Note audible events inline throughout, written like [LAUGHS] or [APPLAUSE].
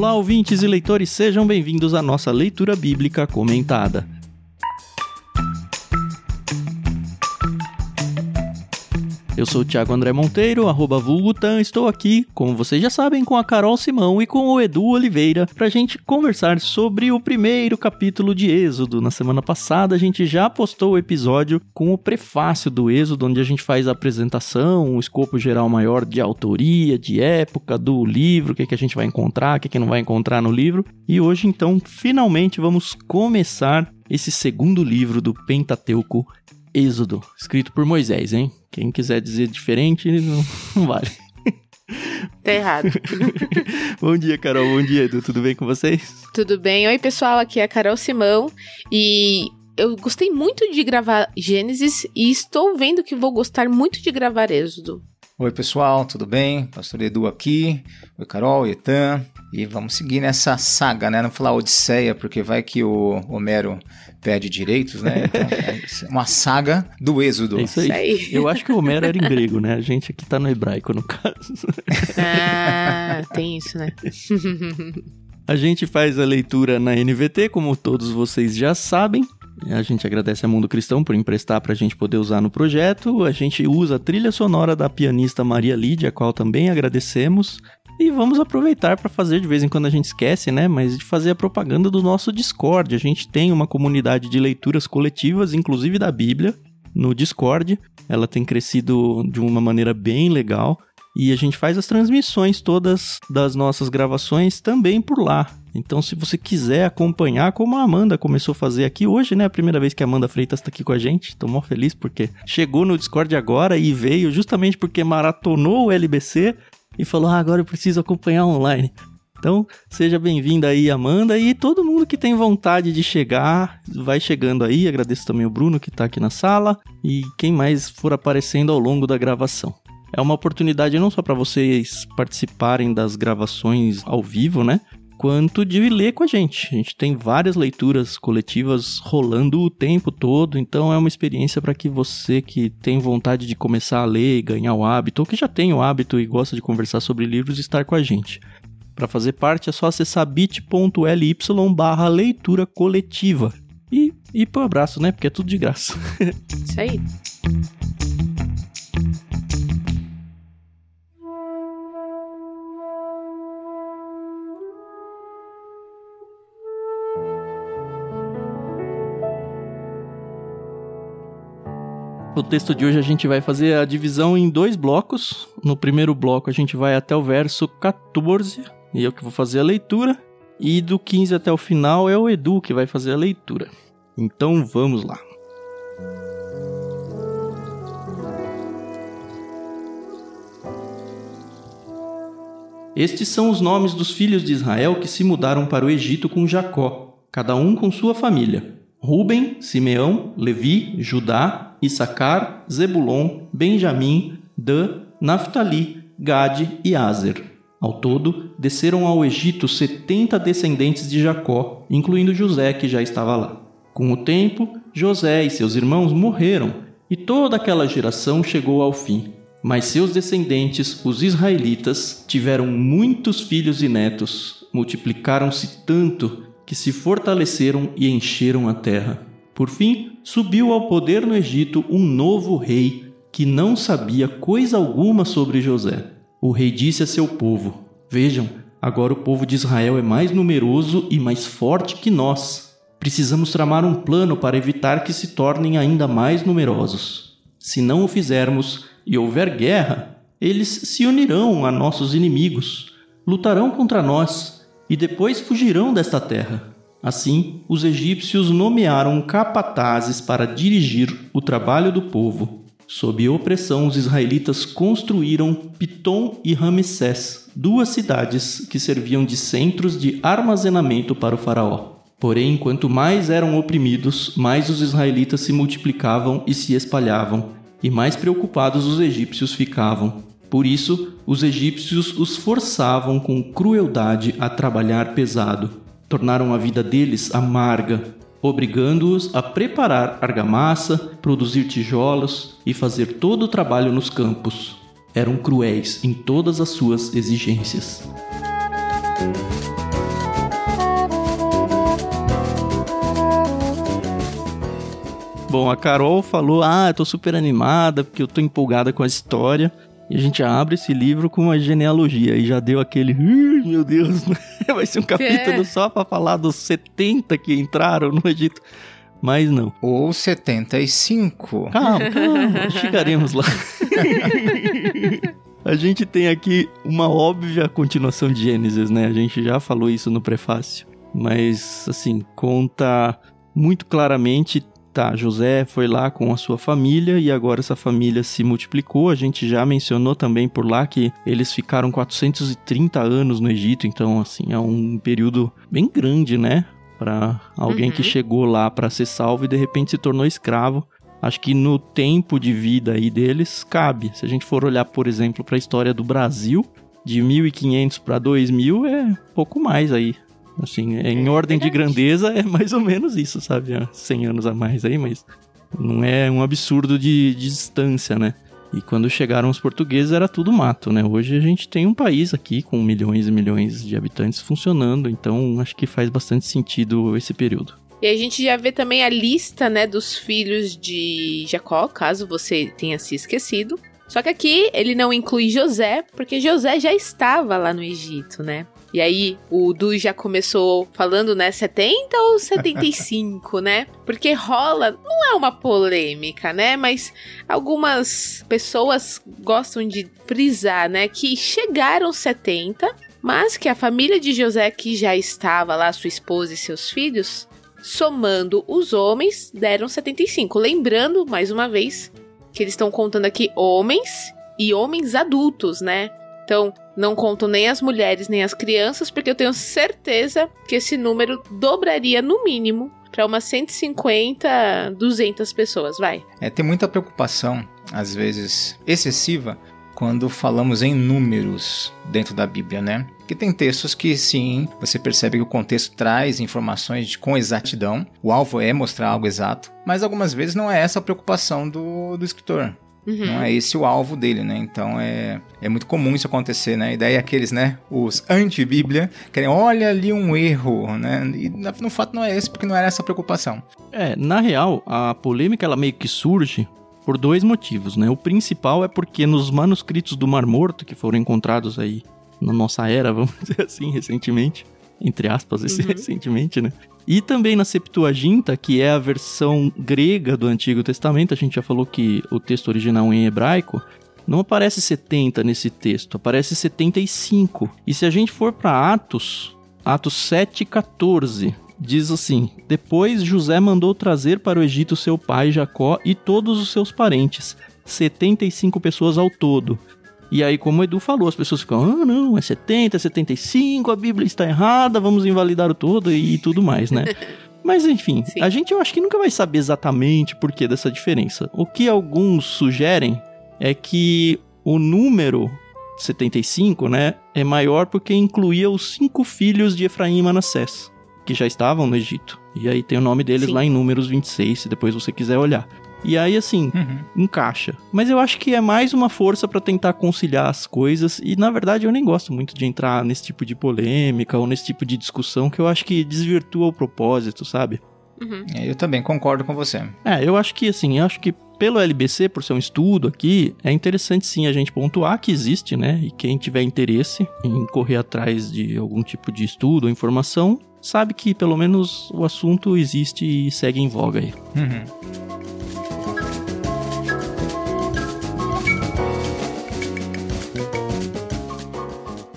Olá, ouvintes e leitores, sejam bem-vindos à nossa leitura bíblica comentada. Eu sou o Thiago André Monteiro, arroba Vulgutan. Estou aqui, como vocês já sabem, com a Carol Simão e com o Edu Oliveira para a gente conversar sobre o primeiro capítulo de Êxodo. Na semana passada a gente já postou o episódio com o prefácio do Êxodo, onde a gente faz a apresentação, um escopo geral maior de autoria, de época, do livro, o que, que a gente vai encontrar, o que, que não vai encontrar no livro. E hoje, então, finalmente vamos começar esse segundo livro do Pentateuco, Êxodo, escrito por Moisés, hein? Quem quiser dizer diferente, não, [LAUGHS] não vale. Tá errado. [LAUGHS] bom dia, Carol. Bom dia, Edu. Tudo bem com vocês? Tudo bem. Oi, pessoal. Aqui é a Carol Simão. E eu gostei muito de gravar Gênesis e estou vendo que vou gostar muito de gravar Êxodo. Oi, pessoal. Tudo bem? Pastor Edu aqui. Oi, Carol, Etan. E vamos seguir nessa saga, né? Não falar Odisseia, porque vai que o Homero pede direitos, né? Então, [LAUGHS] é uma saga do Êxodo. É isso aí. isso aí. Eu acho que o Homero era em grego, né? A gente aqui tá no hebraico, no caso. [LAUGHS] Ah, tem isso, né? a gente faz a leitura na NVT, como todos vocês já sabem. A gente agradece a Mundo Cristão por emprestar para a gente poder usar no projeto. A gente usa a trilha sonora da pianista Maria Lídia, a qual também agradecemos. E vamos aproveitar para fazer, de vez em quando a gente esquece, né? Mas de fazer a propaganda do nosso Discord. A gente tem uma comunidade de leituras coletivas, inclusive da Bíblia, no Discord. Ela tem crescido de uma maneira bem legal. E a gente faz as transmissões todas das nossas gravações também por lá. Então, se você quiser acompanhar, como a Amanda começou a fazer aqui hoje, né? A primeira vez que a Amanda Freitas está aqui com a gente. Tô mó feliz porque chegou no Discord agora e veio justamente porque maratonou o LBC e falou: ah, agora eu preciso acompanhar online. Então, seja bem-vinda aí, Amanda, e todo mundo que tem vontade de chegar, vai chegando aí. Agradeço também o Bruno que está aqui na sala e quem mais for aparecendo ao longo da gravação. É uma oportunidade não só para vocês participarem das gravações ao vivo, né? Quanto de ler com a gente. A gente tem várias leituras coletivas rolando o tempo todo, então é uma experiência para que você que tem vontade de começar a ler e ganhar o hábito, ou que já tem o hábito e gosta de conversar sobre livros, estar com a gente. Para fazer parte é só acessar bit.ly barra leitura coletiva. E ir pro abraço, né? Porque é tudo de graça. [LAUGHS] Isso aí. O texto de hoje a gente vai fazer a divisão em dois blocos. No primeiro bloco a gente vai até o verso 14, e eu que vou fazer a leitura. E do 15 até o final é o Edu que vai fazer a leitura. Então vamos lá. Estes são os nomes dos filhos de Israel que se mudaram para o Egito com Jacó, cada um com sua família. Ruben, Simeão, Levi, Judá, Issacar, Zebulon, Benjamim, Dan, Naphtali, Gade e Azer. Ao todo, desceram ao Egito setenta descendentes de Jacó, incluindo José, que já estava lá. Com o tempo, José e seus irmãos morreram, e toda aquela geração chegou ao fim. Mas seus descendentes, os israelitas, tiveram muitos filhos e netos, multiplicaram-se tanto que se fortaleceram e encheram a terra. Por fim, subiu ao poder no Egito um novo rei que não sabia coisa alguma sobre José. O rei disse a seu povo: Vejam, agora o povo de Israel é mais numeroso e mais forte que nós. Precisamos tramar um plano para evitar que se tornem ainda mais numerosos. Se não o fizermos e houver guerra, eles se unirão a nossos inimigos, lutarão contra nós e depois fugirão desta terra. Assim, os egípcios nomearam capatazes para dirigir o trabalho do povo. Sob opressão, os israelitas construíram Pitom e Ramsés, duas cidades que serviam de centros de armazenamento para o faraó. Porém, quanto mais eram oprimidos, mais os israelitas se multiplicavam e se espalhavam, e mais preocupados os egípcios ficavam. Por isso, os egípcios os forçavam com crueldade a trabalhar pesado tornaram a vida deles amarga, obrigando-os a preparar argamassa, produzir tijolos e fazer todo o trabalho nos campos. Eram cruéis em todas as suas exigências. Bom, a Carol falou: Ah, eu tô super animada porque eu tô empolgada com a história. E a gente abre esse livro com uma genealogia e já deu aquele, "Ih, meu Deus, [LAUGHS] vai ser um capítulo É. só pra falar dos 70 que entraram no Egito. Mas não. Ou 75. Calma, calma, chegaremos lá. [LAUGHS] a gente tem aqui uma óbvia continuação de Gênesis, né? A gente já falou isso no prefácio. Mas, assim, conta muito claramente. Tá, José foi lá com a sua família e agora essa família se multiplicou. A gente já mencionou também por lá que eles ficaram 430 anos no Egito, então, assim, é um período bem grande, né? Para alguém Uhum. que chegou lá para ser salvo e de repente se tornou escravo. Acho que no tempo de vida aí deles cabe. Se a gente for olhar, por exemplo, para a história do Brasil, de 1500 para 2000 é pouco mais aí. Assim, em É ordem de grandeza é mais ou menos isso, sabe? Há 100 anos a mais aí, mas não é um absurdo de, de distância, né? E quando chegaram os portugueses era tudo mato, né? Hoje a gente tem um país aqui com milhões e milhões de habitantes funcionando, então acho que faz bastante sentido esse período. E a gente já vê também a lista, né, dos filhos de Jacó, caso você tenha se esquecido. Só que aqui ele não inclui José, porque José já estava lá no Egito, né? E aí o Du já começou falando, né, 70 ou 75, né? Porque rola, não é uma polêmica, né? Mas algumas pessoas gostam de frisar, né, que chegaram 70, mas que a família de José que já estava lá, sua esposa e seus filhos, somando os homens, deram 75. Lembrando, mais uma vez, que eles estão contando aqui homens e homens adultos, né? Então, não contam nem as mulheres nem as crianças, porque eu tenho certeza que esse número dobraria no mínimo para umas 150, 200 pessoas, vai. É, tem muita preocupação, às vezes excessiva, quando falamos em números dentro da Bíblia, né? Que tem textos que sim, você percebe que o contexto traz informações de, com exatidão, o alvo é mostrar algo exato, mas algumas vezes não é essa a preocupação do, do escritor. Uhum. Não é esse o alvo dele, né? Então é, é muito comum isso acontecer, né? E daí aqueles, né? Os anti-Bíblia querem, olha ali um erro, né? E no fato não é esse, porque não era essa a preocupação. É, na real, a polêmica ela meio que surge por dois motivos, né? O principal é porque nos manuscritos do Mar Morto, que foram encontrados aí na nossa era, [LAUGHS] vamos dizer assim, recentemente, entre aspas, Uhum. recentemente, né? E também na Septuaginta, que é a versão grega do Antigo Testamento, a gente já falou que o texto original em hebraico não aparece 70 nesse texto, aparece 75. E se a gente for para Atos, Atos 7:14, diz assim: Depois José mandou trazer para o Egito seu pai Jacó e todos os seus parentes, 75 pessoas ao todo. E aí, como o Edu falou, as pessoas ficam, ah, não, é 70, é 75, a Bíblia está errada, vamos invalidar o todo e tudo mais, né? [LAUGHS] Mas enfim, Sim. a gente eu acho que nunca vai saber exatamente por que dessa diferença. O que alguns sugerem é que o número 75, né, é maior porque incluía os cinco filhos de Efraim e Manassés, que já estavam no Egito. E aí tem o nome deles Sim. lá em Números 26, se depois você quiser olhar. E aí, assim, Uhum. encaixa. Mas eu acho que é mais uma força pra tentar conciliar as coisas. E na verdade eu nem gosto muito de entrar nesse tipo de polêmica ou nesse tipo de discussão que eu acho que desvirtua o propósito, sabe? Uhum. É, Eu também concordo com você. É, eu acho que assim, eu acho que pelo LBC, por ser um estudo aqui, é interessante sim a gente pontuar que existe, né? E quem tiver interesse em correr atrás de algum tipo de estudo ou informação, sabe que pelo menos o assunto existe e segue em voga aí. Uhum.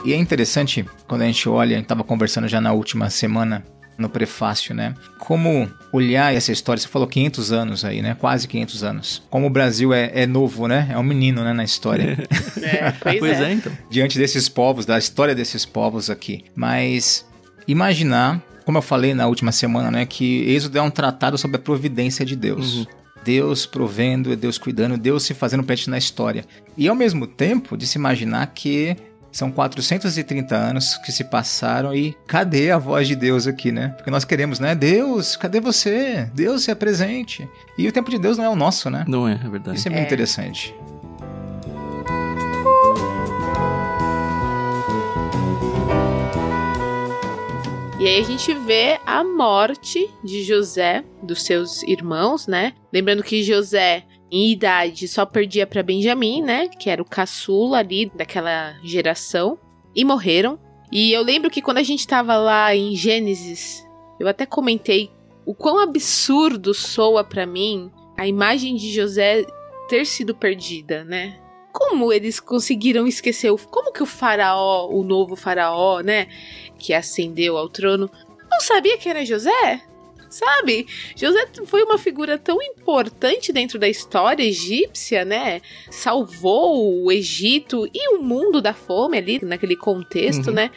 E é interessante, quando a gente olha, a gente estava conversando já na última semana, no prefácio, né? Como olhar essa história, você falou 500 anos aí, né? Quase 500 anos. Como o Brasil é, é novo, né? É um menino, né, na história. [LAUGHS] É, pois, Pois é. é, então. diante desses povos, da história desses povos aqui. Mas imaginar, como eu falei na última semana, né, que Êxodo é um tratado sobre a providência de Deus. Uhum. Deus provendo, Deus cuidando, Deus se fazendo presente na história. E ao mesmo tempo de se imaginar que são 430 anos que se passaram e cadê a voz de Deus aqui, né? Porque nós queremos, né? Deus, cadê você? Deus se apresente. E o tempo de Deus não é o nosso, né? Não é, é verdade. Isso é muito É. interessante. E E aí a gente vê a morte de José, dos seus irmãos, né? Lembrando que José, em idade, só perdia para Benjamim, né? Que era o caçula ali daquela geração. E morreram. E eu lembro que quando a gente tava lá em Gênesis, eu até comentei o quão absurdo soa para mim a imagem de José ter sido perdida, né? Como eles conseguiram esquecer? O, como que o faraó, o novo faraó, né, que ascendeu ao trono, não sabia que era José? Sabe? José foi uma figura tão importante dentro da história egípcia, né? Salvou o Egito e o mundo da fome ali, naquele contexto, uhum. né?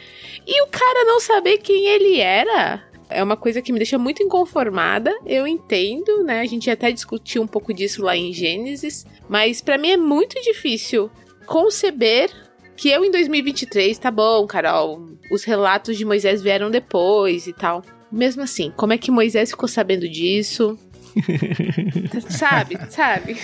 E o cara não saber quem ele era é uma coisa que me deixa muito inconformada. Eu entendo, né? A gente até discutiu um pouco disso lá em Gênesis, mas para mim é muito difícil conceber que eu em 2023, tá bom, Carol, os relatos de Moisés vieram depois e tal. Mesmo assim, como é que Moisés ficou sabendo disso? [LAUGHS] sabe, sabe?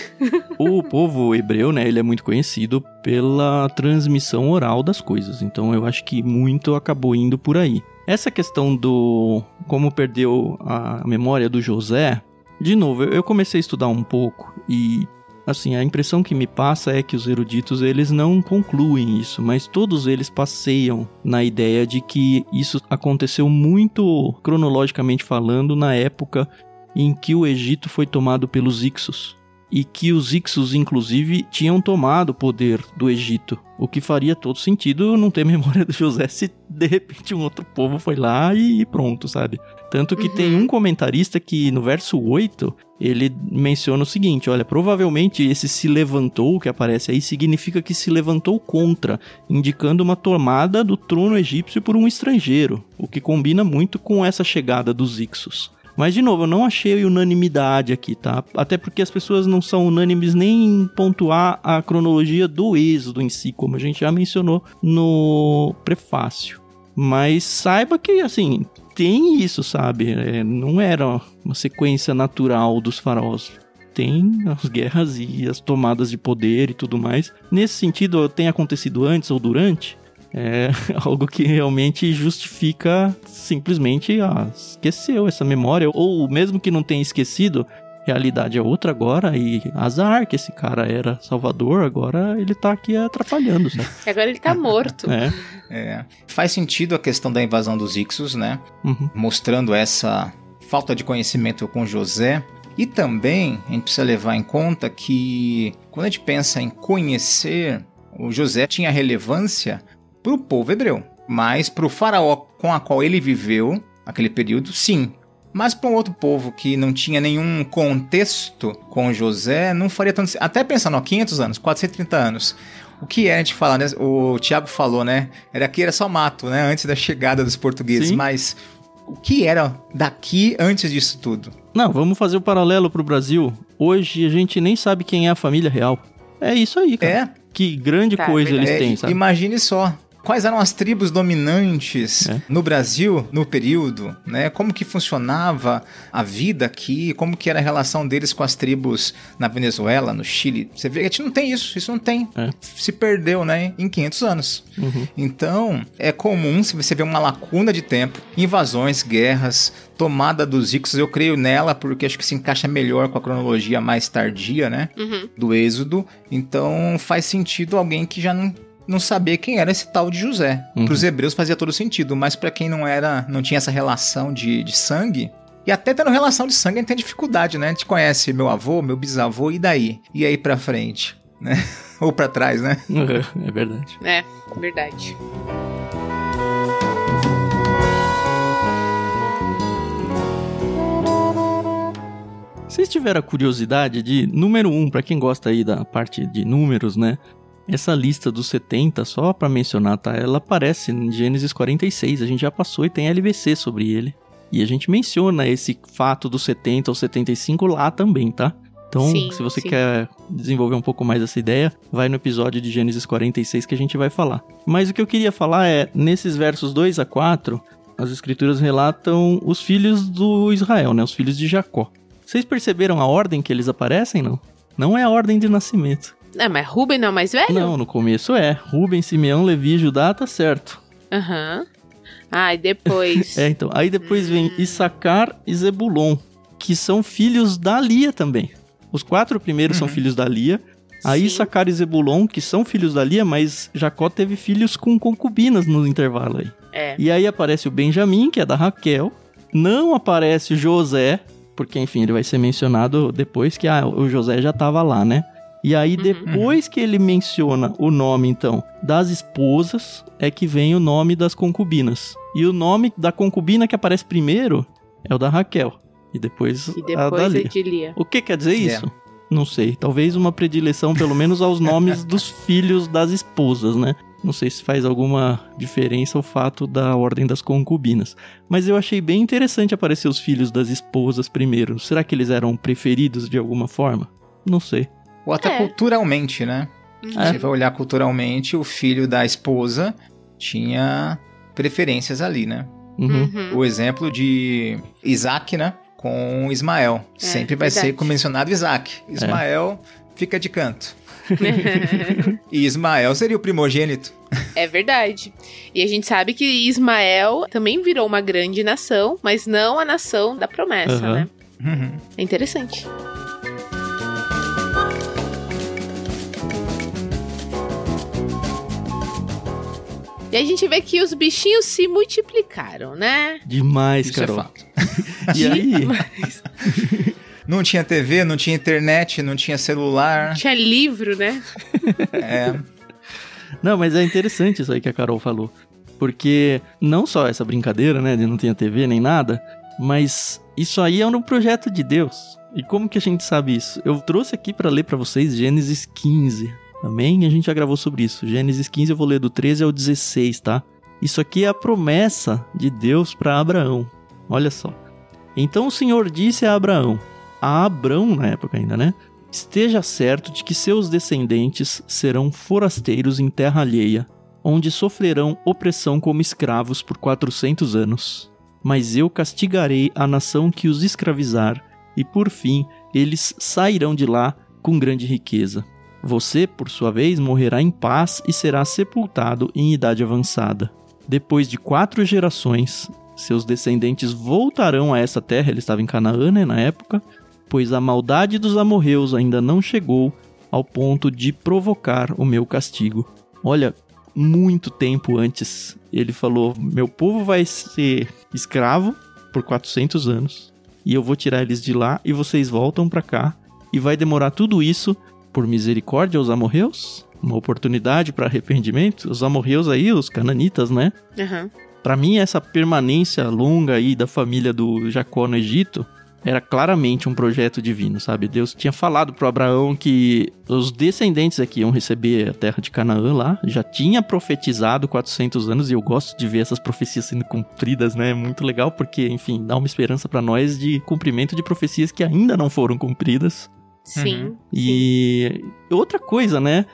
o povo hebreu, né, ele é muito conhecido pela transmissão oral das coisas. Então eu acho que muito acabou indo por aí. Essa questão do como perdeu a memória do José, de novo, eu comecei a estudar um pouco e assim, a impressão que me passa é que os eruditos eles não concluem isso, mas todos eles passeiam na ideia de que isso aconteceu muito cronologicamente falando na época em que o Egito foi tomado pelos Ixos e que os Ixos, inclusive, tinham tomado o poder do Egito. O que faria todo sentido não ter [LAUGHS] memória do José se de repente um outro povo foi lá e pronto, sabe? Tanto que uhum. tem um comentarista que no verso 8 ele menciona o seguinte: olha, provavelmente esse se levantou que aparece aí significa que se levantou contra, indicando uma tomada do trono egípcio por um estrangeiro, o que combina muito com essa chegada dos Ixos. Mas, de novo, eu não achei unanimidade aqui, tá? Até porque as pessoas não são unânimes nem em pontuar a cronologia do êxodo em si, como a gente já mencionou no prefácio. Mas saiba que, assim, tem isso, sabe? É, não era uma sequência natural dos faraós tem as guerras e as tomadas de poder e tudo mais. Nesse sentido, tem acontecido antes ou durante? É [LAUGHS] algo que realmente justifica simplesmente, ah, esqueceu essa memória, ou mesmo que não tenha esquecido, realidade é outra agora e azar que esse cara era salvador, agora ele tá aqui atrapalhando, né? [LAUGHS] Agora ele tá morto. é. é. Faz sentido a questão da invasão dos Ixos, né? Uhum. Mostrando essa falta de conhecimento com José. E também a gente precisa levar em conta que quando a gente pensa em conhecer, o José tinha relevância para o povo hebreu. Mas para o faraó com a qual ele viveu, aquele período, sim. Mas para um outro povo que não tinha nenhum contexto com José, não faria tanto. Até pensando, ó, 500 anos, 430 anos. O que é a gente falar, né? O Tiago falou, né? Era aqui era só mato, né? Antes da chegada dos portugueses. Sim. Mas o que era daqui antes disso tudo? Não, vamos fazer o um paralelo para o Brasil. Hoje a gente nem sabe quem é a família real. É isso aí, cara. É. Que grande tá, coisa eles têm, sabe? Imagine só quais eram as tribos dominantes é. no Brasil no período, né? Como que funcionava a vida aqui, como que era a relação deles com as tribos na Venezuela, no Chile. Você vê que a gente não tem isso, isso não tem. É. Se perdeu, né, em 500 anos. Uhum. Então, é comum se você vê uma lacuna de tempo, invasões, guerras, tomada dos Ixos, eu creio nela porque acho que se encaixa melhor com a cronologia mais tardia, né? Uhum. Do Êxodo. Então faz sentido alguém que já não não saber quem era esse tal de José. Uhum. Para os hebreus fazia todo sentido, mas para quem não era, não tinha essa relação de, de sangue, e até tendo relação de sangue, a gente tem dificuldade, né? A gente conhece meu avô, meu bisavô, e daí? E aí pra frente, né? [LAUGHS] Ou para trás, né? Uhum, [LAUGHS] é verdade. É, verdade. Vocês tiveram a curiosidade de, número um, para quem gosta aí da parte de números, né? Essa lista dos 70, só para mencionar, tá? Ela aparece em Gênesis 46, a gente já passou e tem LBC sobre ele. E a gente menciona esse fato dos 70 ou 75 lá também, tá? Então, sim, se você sim. quer desenvolver um pouco mais essa ideia, vai no episódio de Gênesis 46 que a gente vai falar. Mas o que eu queria falar é, nesses versos 2 a 4, as escrituras relatam os filhos do Israel, né? Os filhos de Jacó. Vocês perceberam a ordem que eles aparecem, não? Não é a ordem de nascimento. É, mas Ruben não é o mais velho? Não, no começo é. Ruben, Simeão, Levi, Judá, tá certo. Aham. Uhum. Ah, e depois. [LAUGHS] É, então. Aí depois vem Issacar e Zebulon, que são filhos da Lia também. Os quatro primeiros são Uhum. filhos da Lia. Aí Sim. Issacar e Zebulon, que são filhos da Lia, mas Jacó teve filhos com concubinas no intervalo aí. É. E aí aparece o Benjamim, que é da Raquel. Não aparece o José, porque enfim, ele vai ser mencionado depois que ah, o José já tava lá, né? E aí Uhum. depois que ele menciona o nome então das esposas, é que vem o nome das concubinas. E o nome da concubina que aparece primeiro é o da Raquel e depois, E a da depois é Lia. de Lia. O que quer dizer É. isso? Não sei. Talvez uma predileção, pelo menos, aos nomes [LAUGHS] dos filhos das esposas, né? Não sei se faz alguma diferença o fato da ordem das concubinas. Mas eu achei bem interessante aparecer os filhos das esposas primeiro. Será que eles eram preferidos de alguma forma? Não sei. Ou até É. culturalmente, né? Uhum. Você vai olhar culturalmente, o filho da esposa tinha preferências ali, né? Uhum. Uhum. O exemplo de Isaac, né? Com Ismael. Sempre vai É, verdade. ser mencionado Isaac. Ismael fica de canto. [LAUGHS] E Ismael seria o primogênito. É verdade. E a gente sabe que Ismael também virou uma grande nação, mas não a nação da promessa, né? Uhum. É interessante. E a gente vê que os bichinhos se multiplicaram, né? Demais, Isso é Carol. fato. [LAUGHS] e aí, [LAUGHS] Não tinha TV, não tinha internet, não tinha celular. tinha livro, né? [LAUGHS] É, Não, mas é interessante isso aí que a Carol falou. Porque não só essa brincadeira, né, de não ter TV nem nada, mas isso aí é um projeto de Deus. E como que a gente sabe isso? Eu trouxe aqui pra ler pra vocês Gênesis 15. Também a gente já gravou sobre isso. Gênesis 15 eu vou ler do 13 ao 16, tá? Isso aqui é a promessa de Deus pra Abraão. Olha só. Então o Senhor disse a Abraão, a Abrão na época ainda, né? Esteja certo de que seus descendentes serão forasteiros em terra alheia, onde sofrerão opressão como escravos por quatrocentos anos. Mas eu castigarei a nação que os escravizar, e por fim eles sairão de lá com grande riqueza. Você, por sua vez, morrerá em paz e será sepultado em idade avançada. Depois de quatro gerações, seus descendentes voltarão a essa terra, ele estava em Canaã né, na época, pois a maldade dos amorreus ainda não chegou ao ponto de provocar o meu castigo. Olha, muito tempo antes, ele falou: Meu povo vai ser escravo por 400 anos, e eu vou tirar eles de lá, e vocês voltam para cá, e vai demorar tudo isso por misericórdia aos amorreus? Uma oportunidade para arrependimento? Os amorreus aí, os cananitas, né? Aham. Para mim, essa permanência longa aí da família do Jacó no Egito era claramente um projeto divino, sabe? Deus tinha falado pro Abraão que os descendentes aqui iam receber a terra de Canaã lá, já tinha profetizado 400 anos e eu gosto de ver essas profecias sendo cumpridas, né? É muito legal porque, enfim, dá uma esperança para nós de cumprimento de profecias que ainda não foram cumpridas. Sim. Uhum. E outra coisa, né?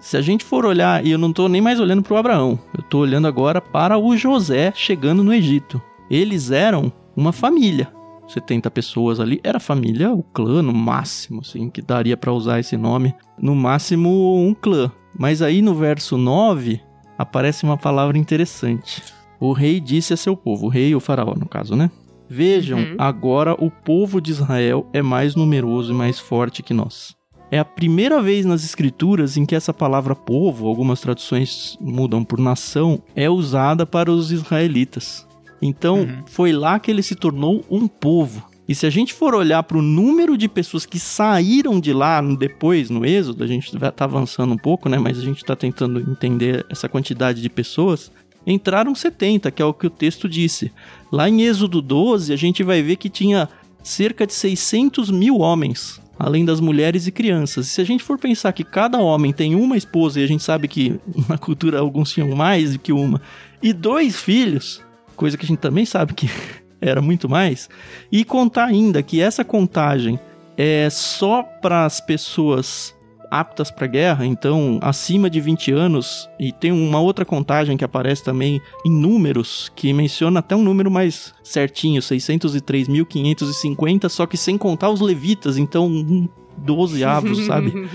Se a gente for olhar, e eu não tô nem mais olhando pro Abraão, eu tô olhando agora para o José chegando no Egito. Eles eram uma família. 70 pessoas ali, era família, o clã no máximo, assim, que daria para usar esse nome. No máximo um clã. Mas aí no verso 9 aparece uma palavra interessante. O rei disse a seu povo, o rei, o faraó no caso, né? Vejam, Uhum. agora o povo de Israel é mais numeroso e mais forte que nós. É a primeira vez nas escrituras em que essa palavra povo, algumas traduções mudam por nação, é usada para os israelitas. Então, Uhum. foi lá que ele se tornou um povo. E se a gente for olhar para o número de pessoas que saíram de lá depois, no Êxodo, a gente vai estar avançando um pouco, né? Mas a gente está tentando entender essa quantidade de pessoas. Entraram 70, que é o que o texto disse. Lá em Êxodo 12, a gente vai ver que tinha cerca de 600 mil homens, além das mulheres e crianças. Se a gente for pensar que cada homem tem uma esposa, e a gente sabe que [LAUGHS] na cultura alguns tinham mais do que uma, e dois filhos, coisa que a gente também sabe que [LAUGHS] era muito mais, e contar ainda que essa contagem é só para as pessoas aptas para guerra, então acima de 20 anos, e tem uma outra contagem que aparece também em números, que menciona até um número mais certinho, 603.550, só que sem contar os levitas, então um 12 avos, [LAUGHS] sabe?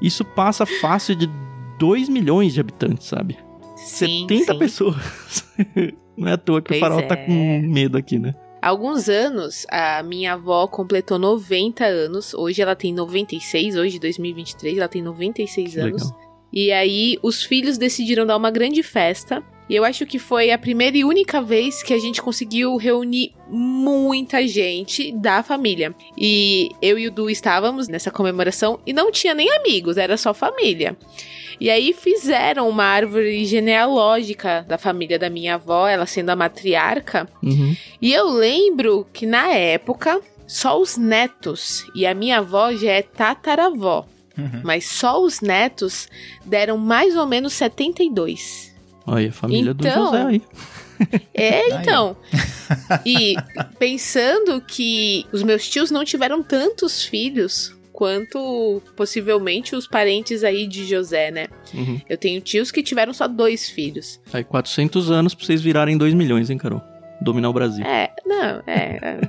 Isso passa fácil de 2 milhões de habitantes, sabe? Sim, 70 sim. pessoas. [LAUGHS] Não é à toa que Pois o farol tá é. com medo aqui, né? Há alguns anos, a minha avó completou 90 anos. Hoje ela tem 96, hoje 2023, ela tem 96 Que anos. legal. E aí os filhos decidiram dar uma grande festa. E eu acho que foi a primeira e única vez que a gente conseguiu reunir muita gente da família. E eu e o Du estávamos nessa comemoração e não tinha nem amigos, era só família. E aí fizeram uma árvore genealógica da família da minha avó, ela sendo a matriarca. Uhum. E eu lembro que na época, só os netos, e a minha avó já é tataravó, Uhum. mas só os netos deram mais ou menos 72. Olha, a família do Então, José aí. É, então. E pensando que os meus tios não tiveram tantos filhos quanto possivelmente os parentes aí de José, né? Uhum. Eu tenho tios que tiveram só dois filhos. Aí 400 anos pra vocês virarem 2 milhões, hein, Carol? Dominar o Brasil. É, não, é.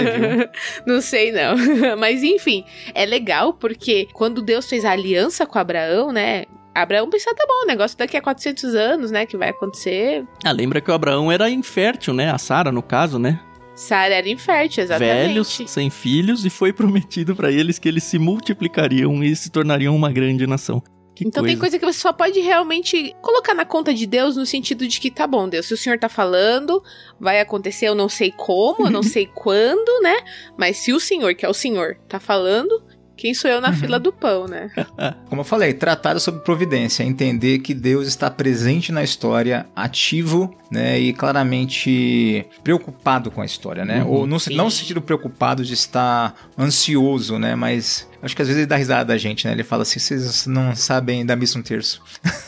[LAUGHS] Não sei, não. [LAUGHS] Mas enfim, é legal porque quando Deus fez a aliança com Abraão, né? Abraão pensou, tá bom, o negócio daqui a 400 anos, né? Que vai acontecer. Ah, lembra que o Abraão era infértil, né? A Sara, no caso, né? Sara era infértil, exatamente. Velhos, sem filhos, e foi prometido pra eles que eles se multiplicariam e se tornariam uma grande nação. Que Então coisa. tem coisa que você só pode realmente colocar na conta de Deus no sentido de que tá bom, Deus, se o Senhor tá falando, vai acontecer, eu não sei como, eu não [LAUGHS] sei quando, né? Mas se o Senhor, que é o Senhor, tá falando, quem sou eu na Uhum. fila do pão, né? [LAUGHS] Como eu falei, tratar sobre providência, entender que Deus está presente na história, ativo, né, e claramente preocupado com a história, né? Uhum. Ou não, se- não no sentido preocupado de estar ansioso, né? Mas acho que às vezes ele dá risada da gente, né? Ele fala assim, vocês não sabem da missa um terço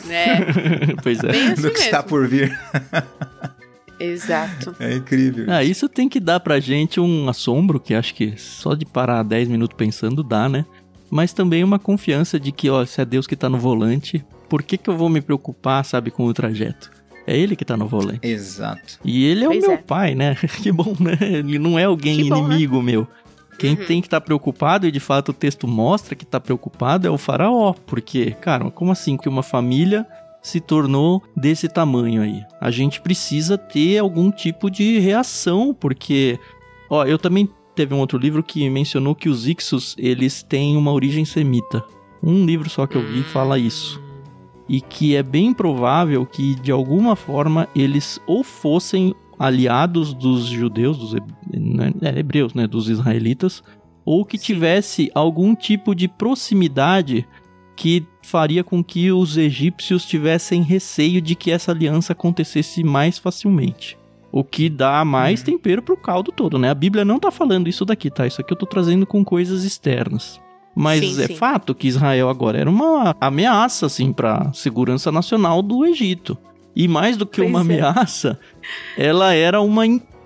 É, [LAUGHS] pois é. bem assim do que está mesmo. por vir. [LAUGHS] Exato. É incrível. Ah, isso tem que dar pra gente um assombro, que acho que só de parar 10 minutos pensando dá, né? Mas também uma confiança de que, ó, se é Deus que tá no volante, por que que eu vou me preocupar, sabe, com o trajeto? É ele que tá no volante. Exato. E ele é Pois o meu é. pai, né? [LAUGHS] que bom, né? Ele não é alguém Que bom, né? inimigo meu. Quem Uhum. tem que estar preocupado, e de fato o texto mostra que tá preocupado, é o faraó. Porque, cara, como assim que uma família se tornou desse tamanho aí? A gente precisa ter algum tipo de reação, porque, ó, eu também teve um outro livro que mencionou que os Ixos, eles têm uma origem semita. Um livro só que eu vi fala isso e que é bem provável que de alguma forma eles ou fossem aliados dos judeus, dos né, é, hebreus, né, dos israelitas, ou que tivesse algum tipo de proximidade que faria com que os egípcios tivessem receio de que essa aliança acontecesse mais facilmente. O que dá mais Uhum. tempero pro caldo todo, né? A Bíblia não tá falando isso daqui, tá? Isso aqui eu tô trazendo com coisas externas. Mas Sim, é sim. fato que Israel agora era uma ameaça, assim, pra segurança nacional do Egito. E mais do que Pois uma é. ameaça, ela era uma,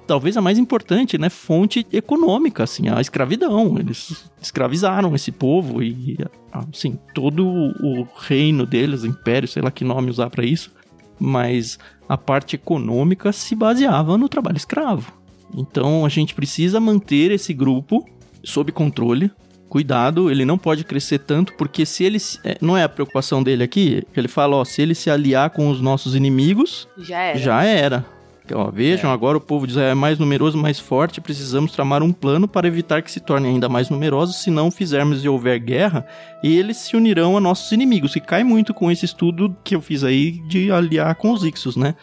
talvez a mais importante, né? Fonte econômica, assim, a escravidão. Eles escravizaram esse povo e, assim, todo o reino deles, império, sei lá que nome usar pra isso. Mas a parte econômica se baseava no trabalho escravo. Então a gente precisa manter esse grupo sob controle. Cuidado, ele não pode crescer tanto, porque se ele. é, Não é a preocupação dele aqui, que ele fala, ó, se ele se aliar com os nossos inimigos, Já era. já era. Ó, vejam, É. agora o povo de Israel é mais numeroso, mais forte, precisamos tramar um plano para evitar que se tornem ainda mais numerosos, se não fizermos e houver guerra, eles se unirão a nossos inimigos. E cai muito com esse estudo que eu fiz aí de aliar com os Ixos, né?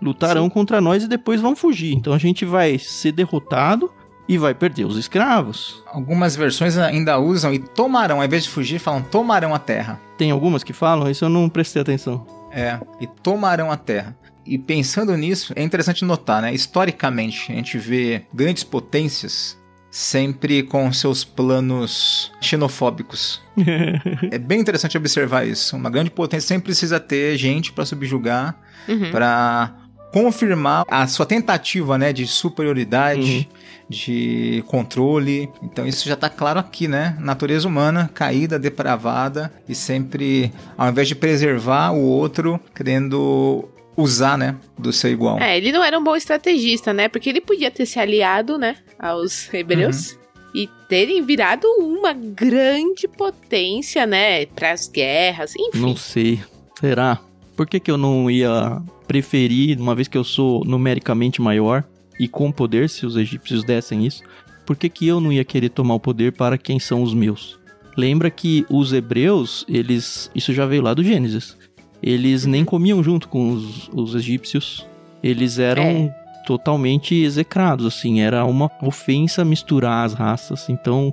Lutarão Sim. contra nós e depois vão fugir. Então a gente vai ser derrotado e vai perder os escravos. Algumas versões ainda usam e tomarão, ao invés de fugir, falam tomarão a terra. Tem algumas que falam, isso eu não prestei atenção. É, e tomarão a terra. E pensando nisso, é interessante notar, né? Historicamente, a gente vê grandes potências sempre com seus planos xenofóbicos. [LAUGHS] é bem interessante observar isso. Uma grande potência sempre precisa ter gente para subjugar, Uhum. para confirmar a sua tentativa, né, de superioridade, Uhum. de controle. Então isso já tá claro aqui, né? Natureza humana caída, depravada e sempre ao invés de preservar o outro, querendo usar, né, do seu igual. É, ele não era um bom estrategista, né? Porque ele podia ter se aliado, né, aos hebreus. E terem virado uma grande potência, né? Pras guerras, enfim. Não sei. Será? Por que, que eu não ia preferir, uma vez que eu sou numericamente maior e com poder, se os egípcios dessem isso, por que, que eu não ia querer tomar o poder para quem são os meus? Lembra que os hebreus, eles. Isso já veio lá do Gênesis. Eles nem comiam junto com os, os egípcios. Eles eram É. totalmente execrados, assim. Era uma ofensa misturar as raças. Então,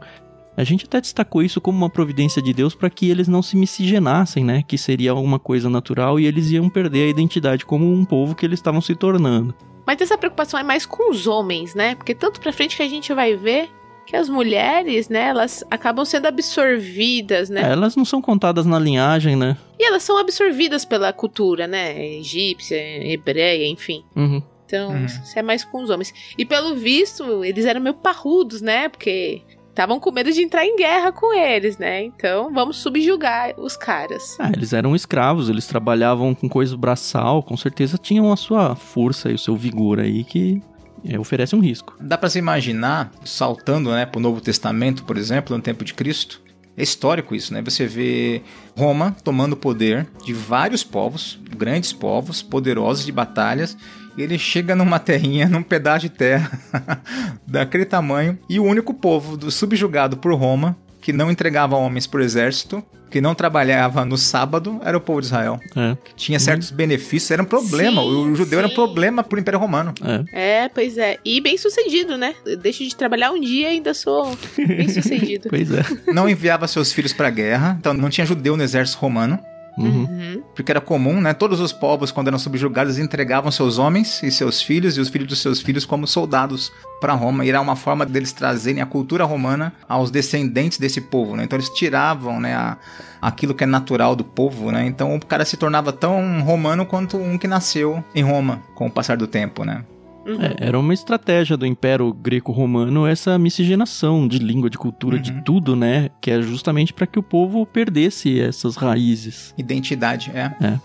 a gente até destacou isso como uma providência de Deus para que eles não se miscigenassem, né? Que seria uma coisa natural e eles iam perder a identidade como um povo que eles estavam se tornando. Mas essa preocupação é mais com os homens, né? Porque tanto pra frente que a gente vai ver que as mulheres, né, elas acabam sendo absorvidas, né? É, elas não são contadas na linhagem, né? E elas são absorvidas pela cultura, né? Egípcia, hebreia, enfim. Uhum. Então, Uhum. isso é mais com os homens. E pelo visto, eles eram meio parrudos, né? Porque estavam com medo de entrar em guerra com eles, né? Então, vamos subjugar os caras. Ah, eles eram escravos, eles trabalhavam com coisa braçal, com certeza tinham a sua força e o seu vigor aí que é, oferece um risco. Dá pra se imaginar, saltando né, pro Novo Testamento, por exemplo, no tempo de Cristo. É histórico isso, né? Você vê Roma tomando poder de vários povos, grandes povos, poderosos de batalhas, e ele chega numa [LAUGHS] terrinha, num pedaço de terra [LAUGHS] daquele tamanho, e o único povo do, subjugado por Roma, que não entregava homens pro exército, que não trabalhava no sábado, era o povo de Israel. É, Que tinha certos benefícios, era um problema. Sim, o judeu era um sim. problema pro Império Romano. é. É, pois é. E bem sucedido, né? Eu deixo de trabalhar um dia e ainda sou bem [LAUGHS] sucedido. Pois é. não enviava seus filhos pra guerra, então não tinha judeu no exército romano, Uhum. Uhum. porque era comum, né? Todos os povos, quando eram subjugados, entregavam seus homens e seus filhos e os filhos dos seus filhos como soldados para Roma. E era uma forma deles trazerem a cultura romana aos descendentes desse povo, né? Então eles tiravam, né, a- aquilo que é natural do povo, né? Então o cara se tornava tão romano quanto um que nasceu em Roma com o passar do tempo, né? Uhum. É, era uma estratégia do Império Greco-Romano essa miscigenação de língua, de cultura, de Uhum. tudo, né? Que é justamente para que o povo perdesse essas raízes. Identidade, é. É.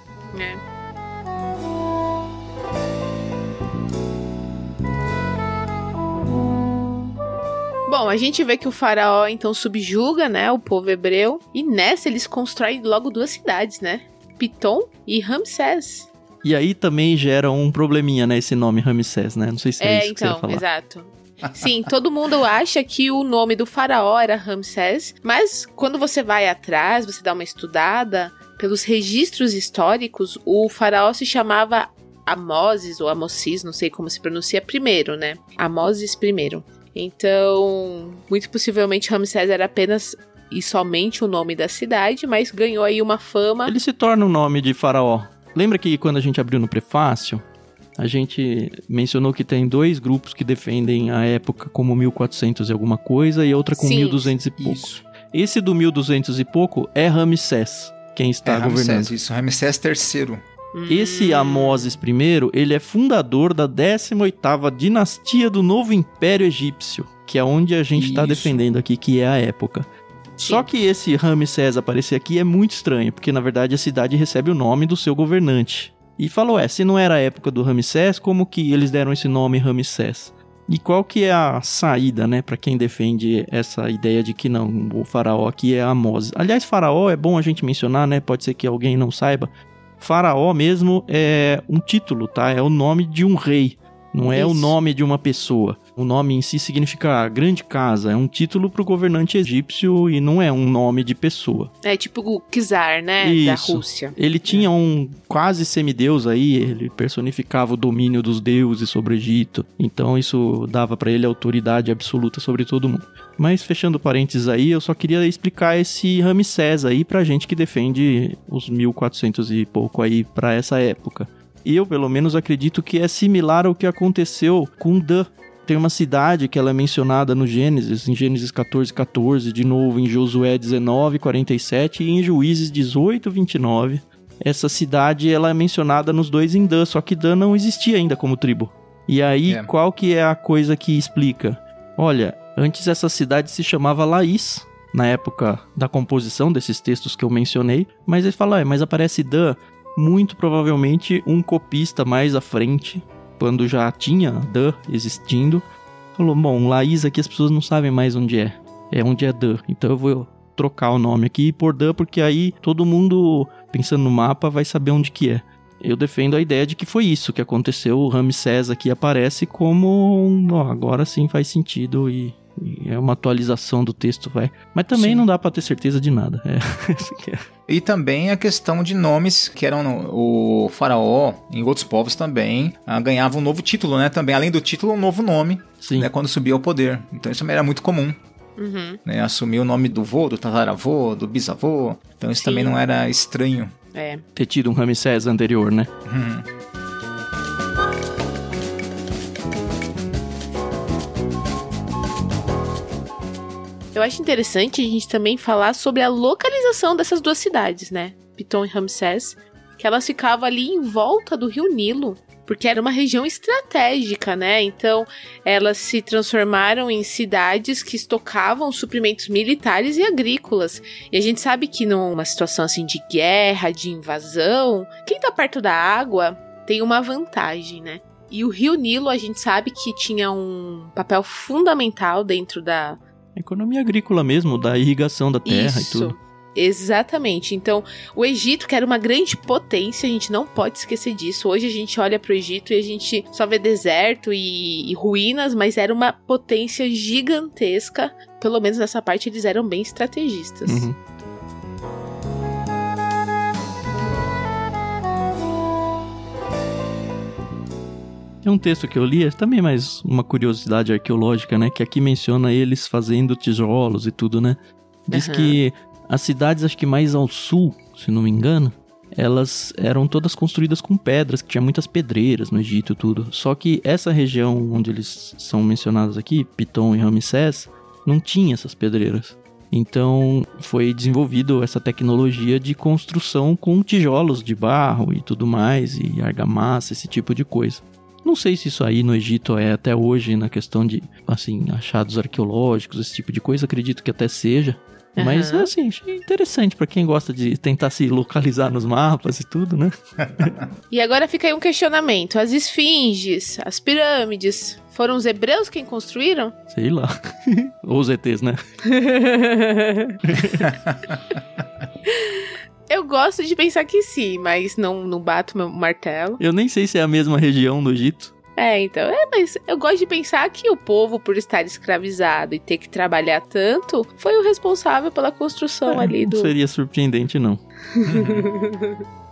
Bom, a gente vê que o faraó então subjuga, né, o povo hebreu, e nessa eles constroem logo duas cidades, né? Pitom e Ramsés. E aí também gera um probleminha, né? Esse nome Ramsés, né? Não sei se é, É, isso que você então, falar. exato. Sim, todo mundo acha que o nome do faraó era Ramsés, mas quando você vai atrás, você dá uma estudada, pelos registros históricos, o faraó se chamava Amoses ou Amosis, não sei como se pronuncia primeiro, né? Amoses primeiro. Então, muito possivelmente Ramsés era apenas e somente o nome da cidade, mas ganhou aí uma fama. Ele se torna o nome de faraó. Lembra que quando a gente abriu no prefácio, a gente mencionou que tem dois grupos que defendem a época como 1400 e alguma coisa e outra com Sim. 1200 e pouco. Isso. Esse do 1200 e pouco é Ramsés, quem está é governando. Ramsés, isso. Ramsés III. Hum, Esse Amoses I, ele é fundador da 18ª dinastia do novo Império Egípcio, que é onde a gente está defendendo aqui, que é a época. Só que esse Ramsés aparecer aqui é muito estranho, porque na verdade a cidade recebe o nome do seu governante. E falou, é, se não era a época do Ramsés, como que eles deram esse nome Ramsés? E qual que é a saída, né, para quem defende essa ideia de que não, o faraó aqui é Amoses? Aliás, faraó é bom a gente mencionar, né? Pode ser que alguém não saiba. Faraó mesmo é um título, tá? É o nome de um rei, não é o nome de uma pessoa. O nome em si significa grande casa, é um título para o governante egípcio e não é um nome de pessoa. É tipo o Czar, né? Da Isso. Rússia. Ele tinha um quase semideus aí, ele personificava o domínio dos deuses sobre o Egito. Então isso dava para ele autoridade absoluta sobre todo mundo. Mas fechando parênteses aí, eu só queria explicar esse Ramsés aí pra gente que defende os 1400 e pouco aí pra essa época. Eu, pelo menos, acredito que é similar ao que aconteceu com Dan. Tem uma cidade que ela é mencionada no Gênesis, em Gênesis 14, 14, de novo em Josué 19, 47 e em Juízes 18, 29. Essa cidade ela é mencionada nos dois em Dan, só que Dan não existia ainda como tribo. E aí, É. qual que é a coisa que explica? Olha, antes essa cidade se chamava Laís, na época da composição desses textos que eu mencionei, mas ele fala, "Ah, mas aparece Dan, muito provavelmente um copista mais à frente, quando já tinha Dan existindo, falou, bom, Laís aqui as pessoas não sabem mais onde é, é onde é Dan, então eu vou trocar o nome aqui por Dan, porque aí todo mundo, pensando no mapa, vai saber onde que é. eu defendo a ideia de que foi isso que aconteceu. O Ramsés aqui aparece como agora sim faz sentido e é uma atualização do texto, vai. Mas também Sim. não dá pra ter certeza de nada. É, [LAUGHS] é. E também a questão de nomes que eram no- o faraó, em outros povos também, ah, ganhava um novo título, né? Também, além do título, um novo nome, Sim. né? Quando subia ao poder. Então isso também era muito comum, Uhum. né? Assumir o nome do vô, do tataravô, do bisavô. Então isso Sim. também não era estranho. É. Ter tido um Ramsés anterior, né? Uhum. Eu acho interessante a gente também falar sobre a localização dessas duas cidades, né? Piton e Ramsés, que elas ficavam ali em volta do Rio Nilo, porque era uma região estratégica, né? Então, elas se transformaram em cidades que estocavam suprimentos militares e agrícolas. E a gente sabe que numa situação assim de guerra, de invasão, quem tá perto da água tem uma vantagem, né? E o Rio Nilo, a gente sabe que tinha um papel fundamental dentro da, Economia agrícola mesmo, da irrigação da terra isso. e tudo. Exatamente. Então, o Egito, que era uma grande potência, a gente não pode esquecer disso. Hoje a gente olha para o Egito e a gente só vê deserto e, e ruínas, mas era uma potência gigantesca. Pelo menos nessa parte eles eram bem estrategistas. Uhum. Tem um texto que eu li, é também mais uma curiosidade arqueológica, né? Que aqui menciona eles fazendo tijolos e tudo, né? Diz Aham. que as cidades, acho que mais ao sul, se não me engano, elas eram todas construídas com pedras, que tinha muitas pedreiras no Egito e tudo. Só que essa região onde eles são mencionados aqui, Piton e Ramsés, não tinha essas pedreiras. Então foi desenvolvido essa tecnologia de construção com tijolos de barro e tudo mais, e argamassa, esse tipo de coisa. Não sei se isso aí no Egito é até hoje na questão de, assim, achados arqueológicos, esse tipo de coisa, acredito que até seja. Mas, Aham. assim, achei interessante pra quem gosta de tentar se localizar nos mapas e tudo, né? [LAUGHS] E agora fica aí um questionamento: as esfinges, as pirâmides, foram os hebreus quem construíram? Sei lá. [LAUGHS] Ou os ETs, né? [LAUGHS] Eu gosto de pensar que sim, mas não, não bato meu martelo. Eu nem sei se é a mesma região do Egito. É, então, é, mas eu gosto de pensar que o povo, por estar escravizado e ter que trabalhar tanto, foi o responsável pela construção É, ali não do. seria surpreendente, não. [LAUGHS]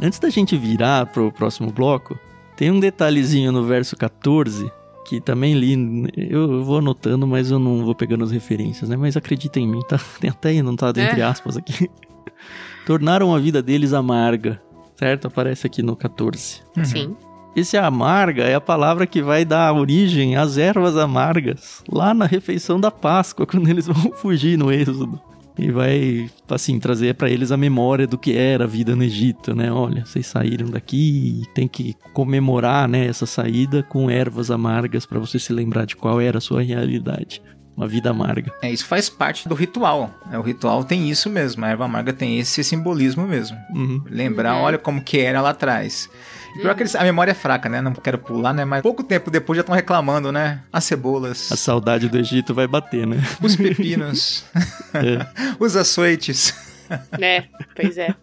Antes da gente virar pro próximo bloco, tem um detalhezinho no verso 14 que também li. Eu vou anotando, mas eu não vou pegando as referências, né? Mas acredita em mim, tá? [LAUGHS] Tem até anotado entre É. aspas aqui. [LAUGHS] Tornaram a vida deles amarga, certo? Aparece aqui no 14. Sim. Esse amarga é a palavra que vai dar origem às ervas amargas, lá na refeição da Páscoa, [LAUGHS] quando eles vão fugir no Êxodo. E vai, assim, trazer pra eles a memória do que era a vida no Egito, né? Olha, vocês saíram daqui e tem que comemorar, né, essa saída com ervas amargas pra você se lembrar de qual era a sua realidade. Uma vida amarga. É, isso faz parte do ritual. né? O ritual tem isso mesmo. A erva amarga tem esse simbolismo mesmo. Uhum. Lembrar, Uhum. olha como que era lá atrás. Pior que eles, a memória é fraca, né? Não quero pular, né? Mas pouco tempo depois já estão reclamando, né? As cebolas, A saudade do Egito vai bater, né? os [LAUGHS] pepinos, É. [LAUGHS] os açoites, É, pois é.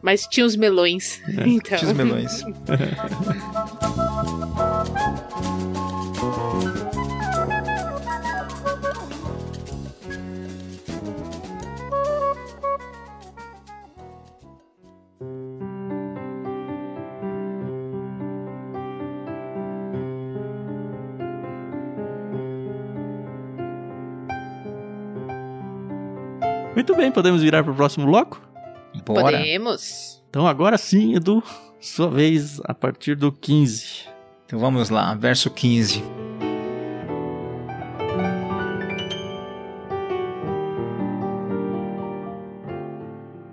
Mas tinha os melões. Então. os melões. [LAUGHS] Muito bem, podemos virar pro próximo bloco? Bora. Podemos. Então agora sim, Edu, sua vez a partir do 15. Então vamos lá, verso 15.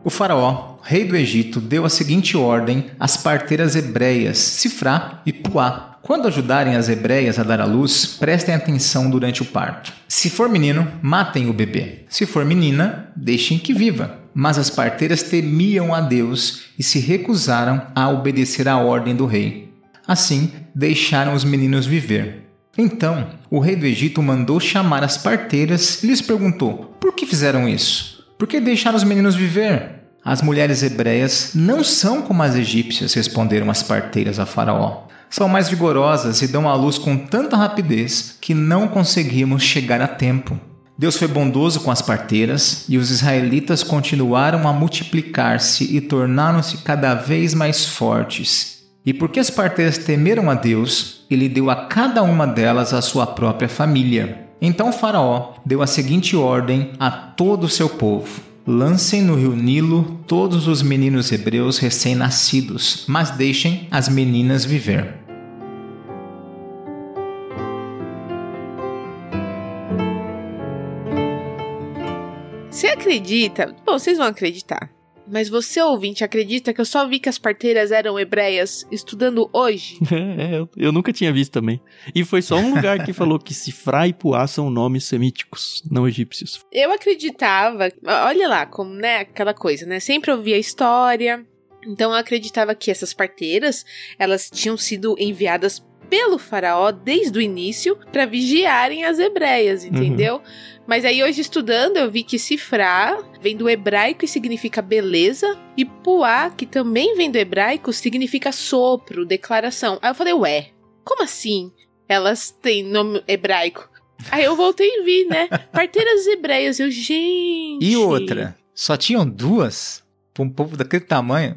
O faraó, rei do Egito, deu a seguinte ordem às parteiras hebreias, Sifrá e Puá. Quando ajudarem as hebreias a dar à luz, prestem atenção durante o parto. Se for menino, matem o bebê. Se for menina, deixem que viva. Mas as parteiras temiam a Deus e se recusaram a obedecer à ordem do rei. Assim, deixaram os meninos viver. Então, o rei do Egito mandou chamar as parteiras e lhes perguntou: Por que fizeram isso? Por que deixaram os meninos viver? As mulheres hebreias não são como as egípcias, responderam as parteiras a Faraó. São mais vigorosas e dão à luz com tanta rapidez que não conseguimos chegar a tempo. Deus foi bondoso com as parteiras e os israelitas continuaram a multiplicar-se e tornaram-se cada vez mais fortes. E porque as parteiras temeram a Deus, ele deu a cada uma delas a sua própria família. Então Faraó deu a seguinte ordem a todo o seu povo: Lancem no rio Nilo todos os meninos hebreus recém-nascidos, mas deixem as meninas viver. Você acredita? Bom, vocês vão acreditar. Mas você, ouvinte, acredita que eu só vi que as parteiras eram hebreias estudando hoje? [LAUGHS] É, eu, eu nunca tinha visto também. E foi só um lugar que falou que Sifra e Puá são nomes semíticos, não egípcios. Eu acreditava, olha lá, como, né, aquela coisa, né? Sempre ouvia a história. Então eu acreditava que essas parteiras, elas tinham sido enviadas pelo faraó desde o início para vigiarem as hebreias, entendeu? Uhum. Mas aí hoje estudando eu vi que cifrar vem do hebraico e significa beleza e puá, que também vem do hebraico, significa sopro, declaração. Aí eu falei, ué, como assim? Elas têm nome hebraico. Aí eu voltei e vi, né? Parteiras hebreias. Eu, gente. E outra? Só tinham duas? Pra um povo daquele tamanho?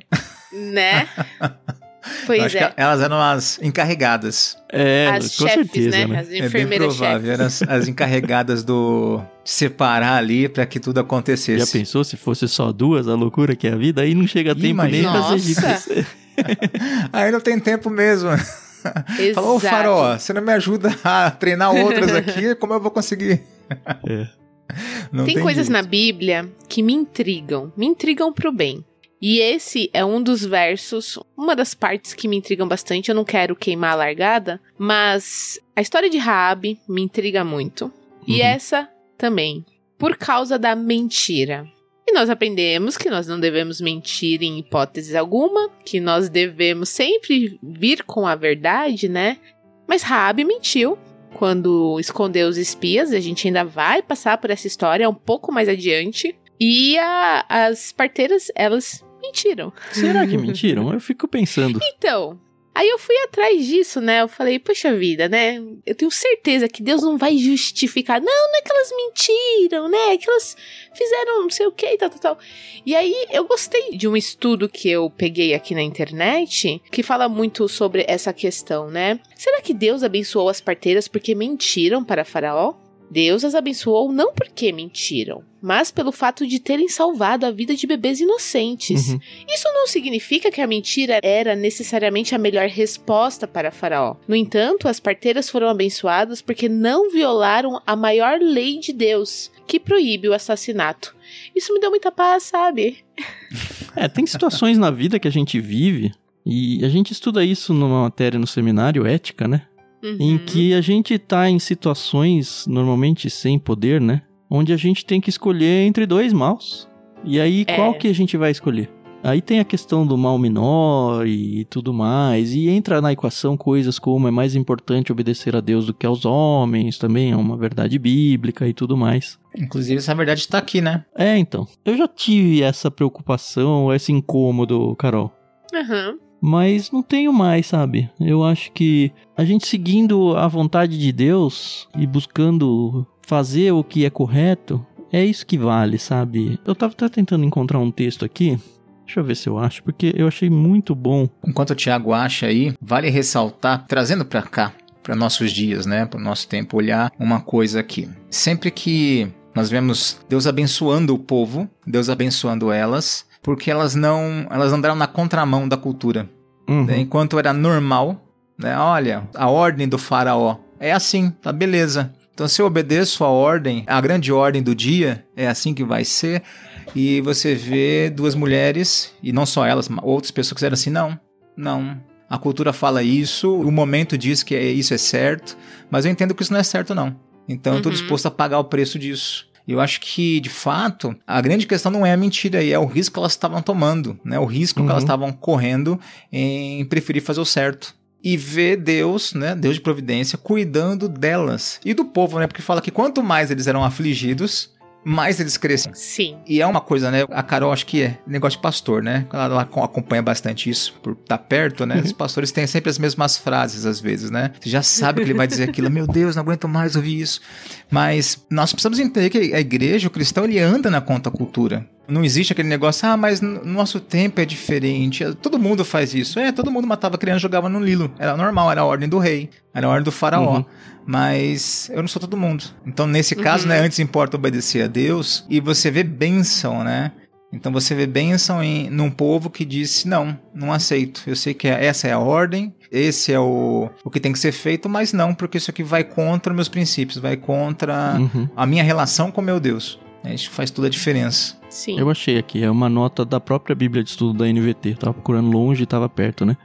Né? [LAUGHS] Pois é. elas eram as encarregadas. É, as com chefes, certeza, né? né? As enfermeiras é bem provável, eram as, as encarregadas do separar ali para que tudo acontecesse. Já pensou se fosse só duas, a loucura que é a vida? Aí não chega tempo Imagina. nem fazer isso. Aí não tem tempo mesmo. Falou, ô Farol, você não me ajuda a treinar outras aqui? Como eu vou conseguir? É. Tem, tem, coisas jeito. na Bíblia que me intrigam, me intrigam pro bem. E esse é um dos versos, uma das partes que me intrigam bastante. Eu não quero queimar a largada, mas a história de Raabe me intriga muito. Uhum. E essa também, por causa da mentira. E nós aprendemos que nós não devemos mentir em hipótese alguma, que nós devemos sempre vir com a verdade, né? Mas Raabe mentiu quando escondeu os espias, a gente ainda vai passar por essa história um pouco mais adiante. E a, as parteiras, elas mentiram. Será que [LAUGHS] mentiram? Eu fico pensando. Então, Aí eu fui atrás disso, né? Eu falei, poxa vida, né? Eu tenho certeza que Deus não vai justificar. Não, não é que elas mentiram, né? É que elas fizeram não sei o que e tal, tal, tal. E aí eu gostei de um estudo que eu peguei aqui na internet que fala muito sobre essa questão, né? Será que Deus abençoou as parteiras porque mentiram para Faraó? Deus as abençoou não porque mentiram, mas pelo fato de terem salvado a vida de bebês inocentes. Uhum. Isso não significa que a mentira era necessariamente a melhor resposta para Faraó. No entanto, as parteiras foram abençoadas porque não violaram a maior lei de Deus, que proíbe o assassinato. Isso me deu muita paz, sabe? É, tem situações na vida que a gente vive e a gente estuda isso numa matéria no seminário, ética, né? Uhum. Em que a gente está em situações, normalmente sem poder, né? Onde a gente tem que escolher entre dois maus. E aí, é. qual que a gente vai escolher? Aí tem a questão do mal menor e tudo mais, e entra na equação coisas como é mais importante obedecer a Deus do que aos homens, também é uma verdade bíblica e tudo mais. Inclusive, essa verdade está aqui, né? É, então. Eu já tive essa preocupação, esse incômodo, Carol. Aham. Uhum mas não tenho mais, sabe? Eu acho que a gente seguindo a vontade de Deus e buscando fazer o que é correto, é isso que vale, sabe? Eu tava até tentando encontrar um texto aqui. Deixa eu ver se eu acho, porque eu achei muito bom. Enquanto o Tiago acha aí, vale ressaltar, trazendo para cá, para nossos dias, né, para o nosso tempo, olhar uma coisa aqui. Sempre que nós vemos Deus abençoando o povo, Deus abençoando elas, porque elas não elas andaram na contramão da cultura. Uhum. Né? Enquanto era normal, né? Olha, a ordem do faraó é assim, tá beleza. Então se eu obedeço a ordem, a grande ordem do dia, é assim que vai ser. E você vê duas mulheres, e não só elas, outras pessoas que disseram assim, não, não, a cultura fala isso, o momento diz que é, isso é certo, mas eu entendo que isso não é certo não. Então uhum. eu estou disposto a pagar o preço disso. Eu acho que, de fato, a grande questão não é a mentira, é o risco que elas estavam tomando, né? O risco uhum. que elas uhum. estavam correndo em preferir fazer o certo. e vê Deus, né, Deus de providência, cuidando delas e do povo, né? Porque fala que quanto mais eles eram afligidos, mais eles crescem. Sim. E é uma coisa, né? A Carol acho que é negócio de pastor, né? Ela, ela acompanha bastante isso por estar tá perto, né? Os pastores têm sempre as mesmas frases às vezes, né? Você já sabe que ele vai dizer aquilo, meu Deus, não aguento mais ouvir isso. Mas nós precisamos entender que a igreja, o cristão, ele anda na contracultura. Não existe aquele negócio, ah, mas no nosso tempo é diferente. Todo mundo faz isso. É, todo mundo matava criança e jogava no Lilo. Era normal, era a ordem do rei, era a ordem do faraó. Uhum. Mas eu não sou todo mundo. Então, nesse caso, uhum. né, antes importa obedecer a Deus e você vê bênção, né? Então você vê bênção em num povo que disse: não, não aceito. Eu sei que é, essa é a ordem, esse é o, o que tem que ser feito, mas não, porque isso aqui vai contra meus princípios, vai contra uhum. a minha relação com meu Deus. É, isso faz toda a diferença. Sim. Eu achei aqui, é uma nota da própria Bíblia de Estudo da NVT. tava procurando longe e tava perto, né?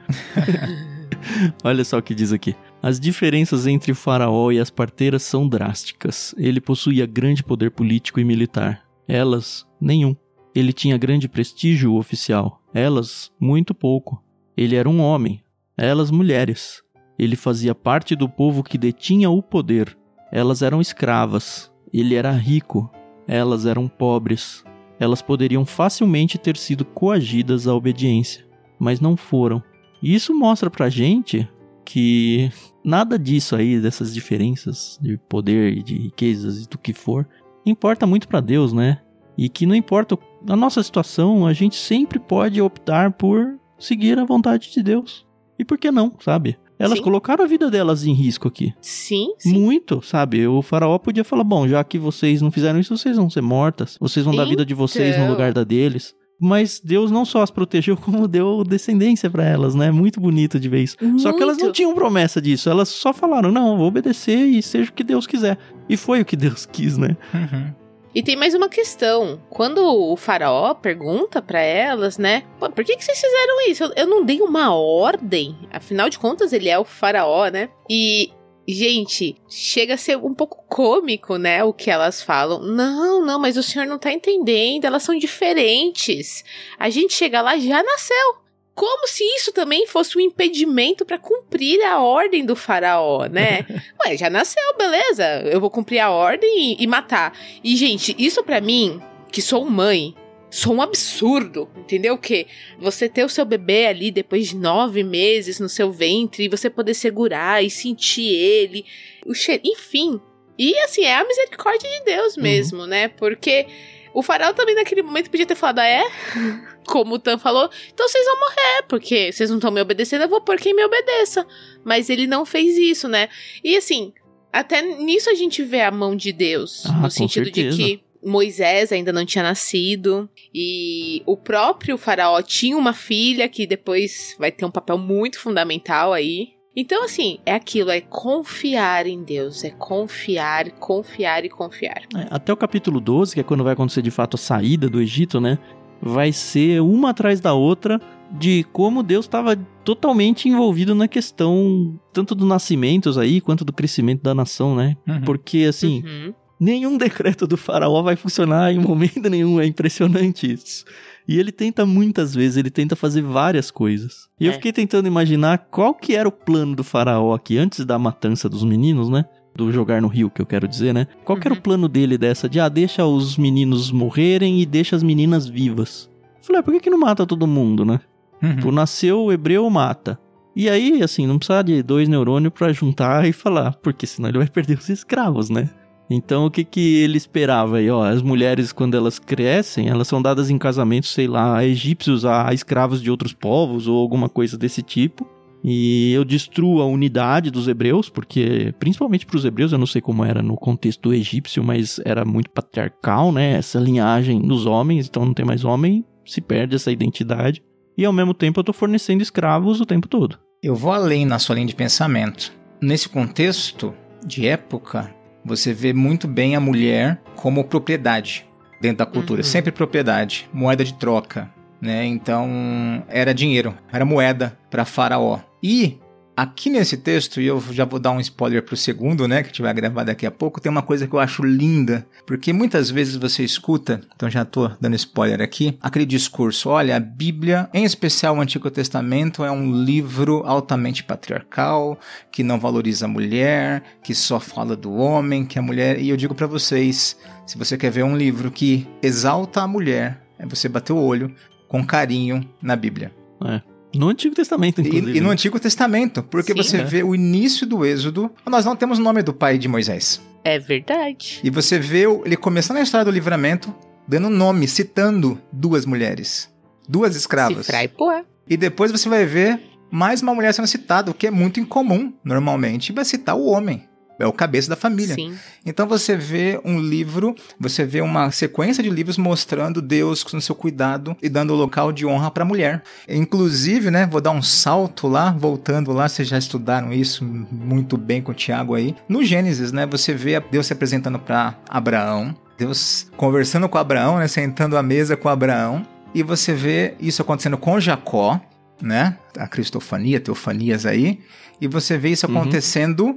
[LAUGHS] Olha só o que diz aqui. As diferenças entre o faraó e as parteiras são drásticas. Ele possuía grande poder político e militar. Elas, nenhum. Ele tinha grande prestígio oficial. Elas, muito pouco. Ele era um homem. Elas, mulheres. Ele fazia parte do povo que detinha o poder. Elas eram escravas. Ele era rico. Elas eram pobres elas poderiam facilmente ter sido coagidas à obediência, mas não foram. E isso mostra pra gente que nada disso aí, dessas diferenças de poder e de riquezas e do que for, importa muito para Deus, né? E que não importa a nossa situação, a gente sempre pode optar por seguir a vontade de Deus. E por que não, sabe? Elas sim. colocaram a vida delas em risco aqui. Sim, sim. Muito, sabe? O faraó podia falar: bom, já que vocês não fizeram isso, vocês vão ser mortas. Vocês vão então... dar a vida de vocês no então. lugar da deles. Mas Deus não só as protegeu, [LAUGHS] como deu descendência para elas, né? Muito bonito de ver isso. Muito. Só que elas não tinham promessa disso. Elas só falaram: não, vou obedecer e seja o que Deus quiser. E foi o que Deus quis, né? Uhum. E tem mais uma questão. Quando o faraó pergunta para elas, né? por que, que vocês fizeram isso? Eu, eu não dei uma ordem. Afinal de contas, ele é o faraó, né? E Gente, chega a ser um pouco cômico, né? O que elas falam. Não, não, mas o senhor não tá entendendo. Elas são diferentes. A gente chega lá já nasceu. Como se isso também fosse um impedimento para cumprir a ordem do faraó, né? [LAUGHS] Ué, já nasceu, beleza. Eu vou cumprir a ordem e, e matar. E, gente, isso para mim, que sou mãe, sou um absurdo, entendeu? Que você ter o seu bebê ali depois de nove meses no seu ventre e você poder segurar e sentir ele, o cheiro, enfim. E assim, é a misericórdia de Deus uhum. mesmo, uhum. né? Porque o faraó também naquele momento podia ter falado, ah, é? [LAUGHS] como o Tan falou, então vocês vão morrer, porque vocês não estão me obedecendo, eu vou por quem me obedeça. Mas ele não fez isso, né? E assim, até nisso a gente vê a mão de Deus, ah, no sentido certeza. de que Moisés ainda não tinha nascido e o próprio faraó tinha uma filha que depois vai ter um papel muito fundamental aí. Então, assim, é aquilo, é confiar em Deus, é confiar, confiar e confiar. É, até o capítulo 12, que é quando vai acontecer de fato a saída do Egito, né? Vai ser uma atrás da outra de como Deus estava totalmente envolvido na questão tanto dos nascimentos aí quanto do crescimento da nação, né? Uhum. Porque assim, uhum. nenhum [LAUGHS] decreto do faraó vai funcionar em momento nenhum, é impressionante isso. E ele tenta muitas vezes, ele tenta fazer várias coisas. E é. eu fiquei tentando imaginar qual que era o plano do faraó aqui antes da matança dos meninos, né? Do jogar no rio, que eu quero dizer, né? Qual uhum. era o uhum. plano dele dessa de, ah, deixa os meninos morrerem e deixa as meninas vivas? Eu falei, ah, por que, que não mata todo mundo, né? Uhum. Tu nasceu o hebreu, mata. E aí, assim, não precisa de dois neurônios para juntar e falar, porque senão ele vai perder os escravos, né? Então, o que que ele esperava aí? Ó, as mulheres, quando elas crescem, elas são dadas em casamento, sei lá, a egípcios, a escravos de outros povos ou alguma coisa desse tipo e eu destruo a unidade dos hebreus, porque principalmente para os hebreus, eu não sei como era no contexto egípcio, mas era muito patriarcal, né? Essa linhagem dos homens, então não tem mais homem, se perde essa identidade. E ao mesmo tempo eu estou fornecendo escravos o tempo todo. Eu vou além na sua linha de pensamento. Nesse contexto de época, você vê muito bem a mulher como propriedade dentro da cultura, uhum. sempre propriedade, moeda de troca, né? Então era dinheiro, era moeda para Faraó. E Aqui nesse texto, e eu já vou dar um spoiler pro segundo, né, que vai gravar daqui a pouco, tem uma coisa que eu acho linda, porque muitas vezes você escuta, então já tô dando spoiler aqui, aquele discurso, olha, a Bíblia, em especial o Antigo Testamento, é um livro altamente patriarcal, que não valoriza a mulher, que só fala do homem, que a mulher, e eu digo para vocês, se você quer ver um livro que exalta a mulher, é você bater o olho com carinho na Bíblia. É. No Antigo Testamento, inclusive. E, e no Antigo Testamento, porque Sim. você É. vê o início do Êxodo, nós não temos o nome do pai de Moisés. É verdade. E você vê ele começando a história do livramento, dando nome, citando duas mulheres, duas escravas. E. E depois você vai ver mais uma mulher sendo citada, o que é muito incomum, normalmente, vai citar o homem. É o cabeça da família. Sim. Então você vê um livro, você vê uma sequência de livros mostrando Deus no seu cuidado e dando o local de honra para a mulher. Inclusive, né, vou dar um salto lá, voltando lá, vocês já estudaram isso muito bem com o Tiago aí. No Gênesis, né, você vê Deus se apresentando para Abraão, Deus conversando com Abraão, né, sentando à mesa com Abraão, e você vê isso acontecendo com Jacó, né, a cristofania, teofanias aí, e você vê isso Uhum.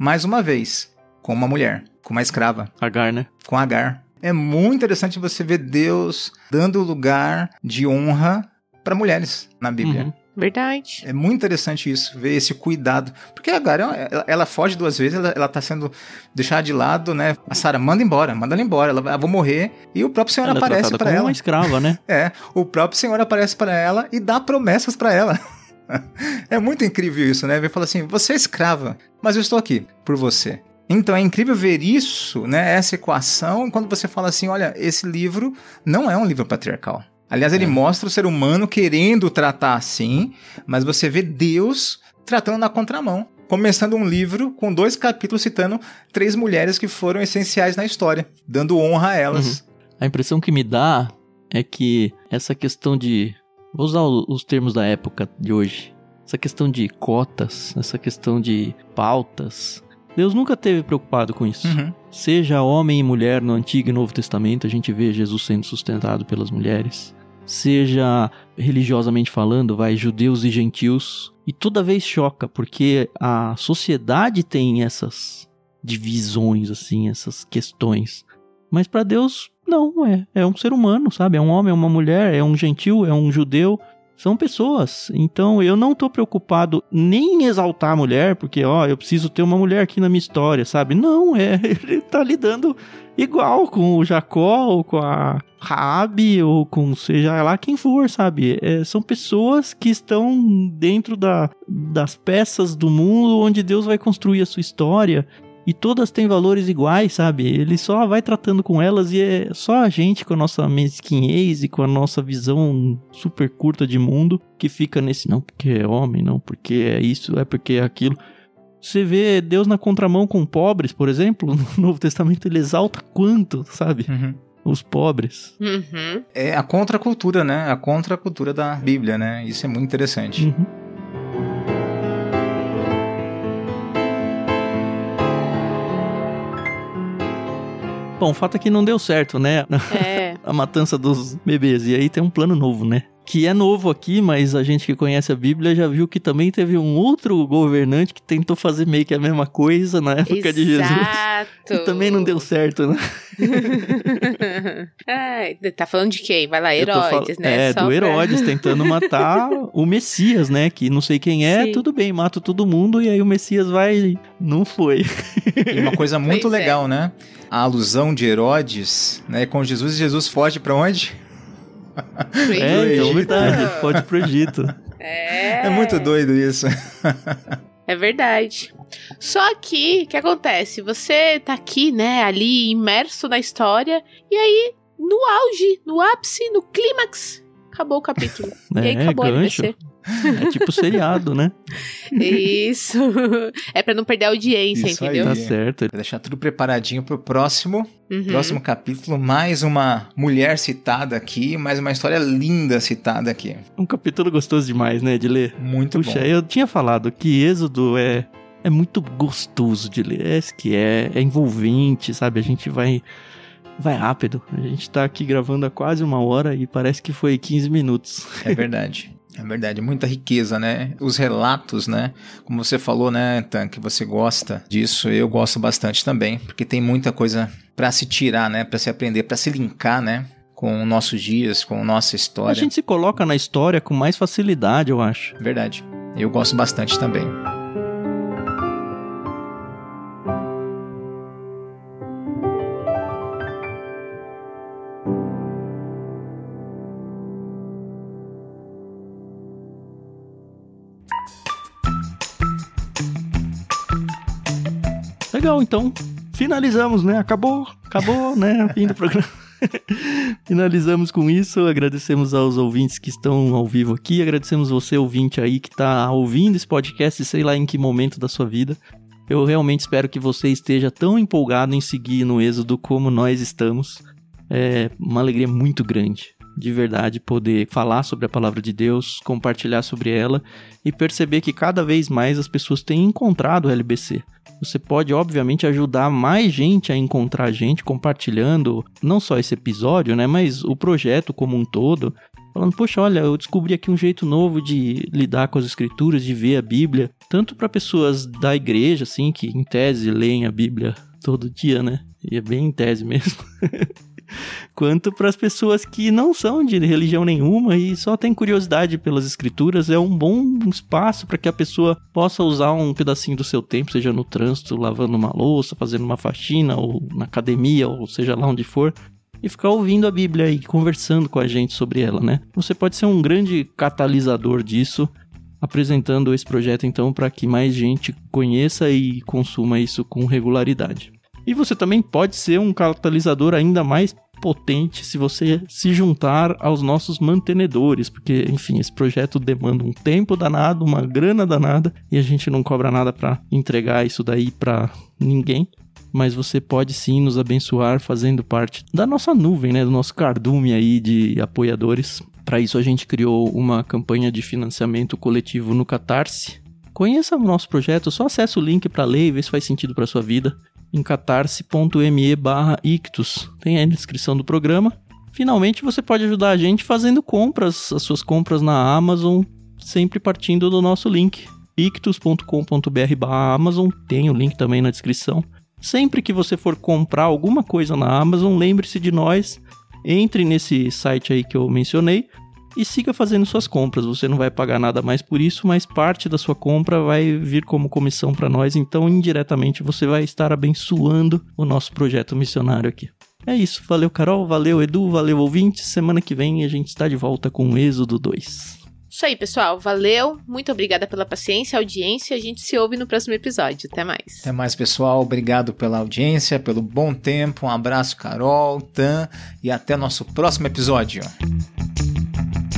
Mais uma vez com uma mulher, com uma escrava, Agar, né? com Agar. É muito interessante você ver Deus dando lugar de honra para mulheres na Bíblia. Uhum. Verdade. É muito interessante isso, ver esse cuidado. Porque a Agar, ela, ela foge duas vezes, ela, ela tá sendo deixada de lado, né? A Sara manda embora, manda ela embora, ela vai, ah, vou morrer. E o próprio Senhor Ela é aparece tratada para ela. uma escrava, né? [LAUGHS] É, o próprio Senhor aparece para ela e dá promessas para ela. [LAUGHS] é muito incrível isso, né? Ele fala assim: você é escrava, mas eu estou aqui por você. Então é incrível ver isso, né? Essa equação, quando você fala assim: olha, esse livro não é um livro patriarcal. Aliás, ele É. mostra o ser humano querendo tratar assim, mas você vê Deus tratando na contramão. Começando um livro com dois capítulos citando três mulheres que foram essenciais na história, dando honra a elas. A impressão que me dá é que essa questão de. Vou usar os termos da época de hoje. Essa questão de cotas, essa questão de pautas. Deus nunca teve preocupado com isso. Uhum. Seja homem e mulher no Antigo e Novo Testamento, a gente vê Jesus sendo sustentado pelas mulheres. Seja religiosamente falando, vai judeus e gentios. E toda vez choca, porque a sociedade tem essas divisões, assim, essas questões. Mas para Deus, não, é. É um ser humano, sabe? É um homem, é uma mulher, é um gentil, é um judeu. São pessoas. Então eu não tô preocupado nem em exaltar a mulher, porque, ó, eu preciso ter uma mulher aqui na minha história, sabe? Não, é. [LAUGHS] Ele tá lidando igual com o Jacó, ou com a Raabe, ou com seja lá quem for, sabe? É, são pessoas que estão dentro da, das peças do mundo onde Deus vai construir a sua história. E todas têm valores iguais, sabe? Ele só vai tratando com elas e é só a gente com a nossa mesquinhez e com a nossa visão super curta de mundo que fica nesse não porque é homem, não porque é isso, é porque é aquilo. Você vê Deus na contramão com pobres, por exemplo, [LAUGHS] no Novo Testamento ele exalta quanto, sabe? Uhum. Os pobres. Uhum. É a contracultura, né? A contracultura da Bíblia, né? Isso é muito interessante. Uhum. Bom, o fato é que não deu certo, né? É. [LAUGHS] a matança dos bebês. E aí tem um plano novo, né? Que é novo aqui, mas a gente que conhece a Bíblia já viu que também teve um outro governante que tentou fazer meio que a mesma coisa na época de Jesus. Exato. E também não deu certo, né? Ai, [LAUGHS] tá falando de quem? Vai lá, Herodes, fal- né? É, Só do pra- Herodes tentando matar o Messias, né? Que não sei quem é, Sim. tudo bem, mata todo mundo e aí o Messias vai. Não foi. E uma coisa muito Pois é. legal, né? A alusão de Herodes, né, com Jesus, e Jesus foge pra onde? É, então verdade. Pode ir pro Egito. É. É muito doido isso. É verdade. Só que, o que acontece? Você tá aqui, né, ali, imerso na história, e aí, no auge, no ápice, no clímax, acabou o capítulo. [LAUGHS] e aí É, acabou a gancho. É tipo seriado, né? Isso. [LAUGHS] é pra não perder a audiência, Isso aí. entendeu? Tá certo. Vou deixar tudo preparadinho pro próximo, Uhum. próximo capítulo. Mais uma mulher citada aqui, mais uma história linda citada aqui. Um capítulo gostoso demais, né, de ler. Muito Puxa, bom. eu tinha falado que Êxodo é, é muito gostoso de ler. É que é, é envolvente, sabe? A gente vai vai rápido. A gente tá aqui gravando há quase uma hora e parece que foi 15 minutos. É verdade. [LAUGHS] É verdade, muita riqueza, né? Os relatos, né? Como você falou, né, Tan, que você gosta disso, eu gosto bastante também, porque tem muita coisa para se tirar, né? Para se aprender, para se linkar, né? Com nossos dias, com nossa história. A gente se coloca na história com mais facilidade, eu acho. Verdade. Eu gosto bastante também. Legal, então finalizamos, né? Acabou, acabou, né? [LAUGHS] Fim do programa. [LAUGHS] Finalizamos com isso. Agradecemos aos ouvintes que estão ao vivo aqui. Agradecemos você, ouvinte aí, que está ouvindo esse podcast, sei lá em que momento da sua vida. Eu realmente espero que você esteja tão empolgado em seguir no Êxodo como nós estamos. É uma alegria muito grande de verdade poder falar sobre a palavra de Deus, compartilhar sobre ela e perceber que cada vez mais as pessoas têm encontrado o LBC. Você pode, obviamente, ajudar mais gente a encontrar a gente compartilhando não só esse episódio, né, mas o projeto como um todo. Falando, poxa, olha, eu descobri aqui um jeito novo de lidar com as escrituras, de ver a Bíblia, tanto para pessoas da igreja, assim, que em tese leem a Bíblia todo dia, né? E é bem em tese mesmo. [LAUGHS] quanto para as pessoas que não são de religião nenhuma e só têm curiosidade pelas escrituras. É um bom espaço para que a pessoa possa usar um pedacinho do seu tempo, seja no trânsito, lavando uma louça, fazendo uma faxina, ou na academia, ou seja lá onde for, e ficar ouvindo a Bíblia e conversando com a gente sobre ela, né? Você pode ser um grande catalisador disso, apresentando esse projeto então para que mais gente conheça e consuma isso com regularidade. E você também pode ser um catalisador ainda mais potente se você se juntar aos nossos mantenedores, porque, enfim, esse projeto demanda um tempo danado, uma grana danada, e a gente não cobra nada para entregar isso daí para ninguém. Mas você pode sim nos abençoar fazendo parte da nossa nuvem, né, do nosso cardume aí de apoiadores. Para isso a gente criou uma campanha de financiamento coletivo no Catarse. Conheça o nosso projeto, só acesse o link para ler e ver se faz sentido para sua vida em catarse.me barra ictus. Tem aí na descrição do programa. Finalmente você pode ajudar a gente fazendo compras, as suas compras na Amazon, sempre partindo do nosso link ictus.com.br barra Amazon, tem o link também na descrição. Sempre que você for comprar alguma coisa na Amazon, lembre-se de nós, entre nesse site aí que eu mencionei, e siga fazendo suas compras. Você não vai pagar nada mais por isso, mas parte da sua compra vai vir como comissão para nós, então indiretamente você vai estar abençoando o nosso projeto missionário aqui. É isso, valeu Carol, valeu Edu, valeu ouvinte. Semana que vem a gente está de volta com o Êxodo 2. Isso aí, pessoal. Valeu. Muito obrigada pela paciência, audiência. A gente se ouve no próximo episódio. Até mais. Até mais, pessoal. Obrigado pela audiência, pelo bom tempo. Um abraço, Carol, Tan, e até nosso próximo episódio. thank you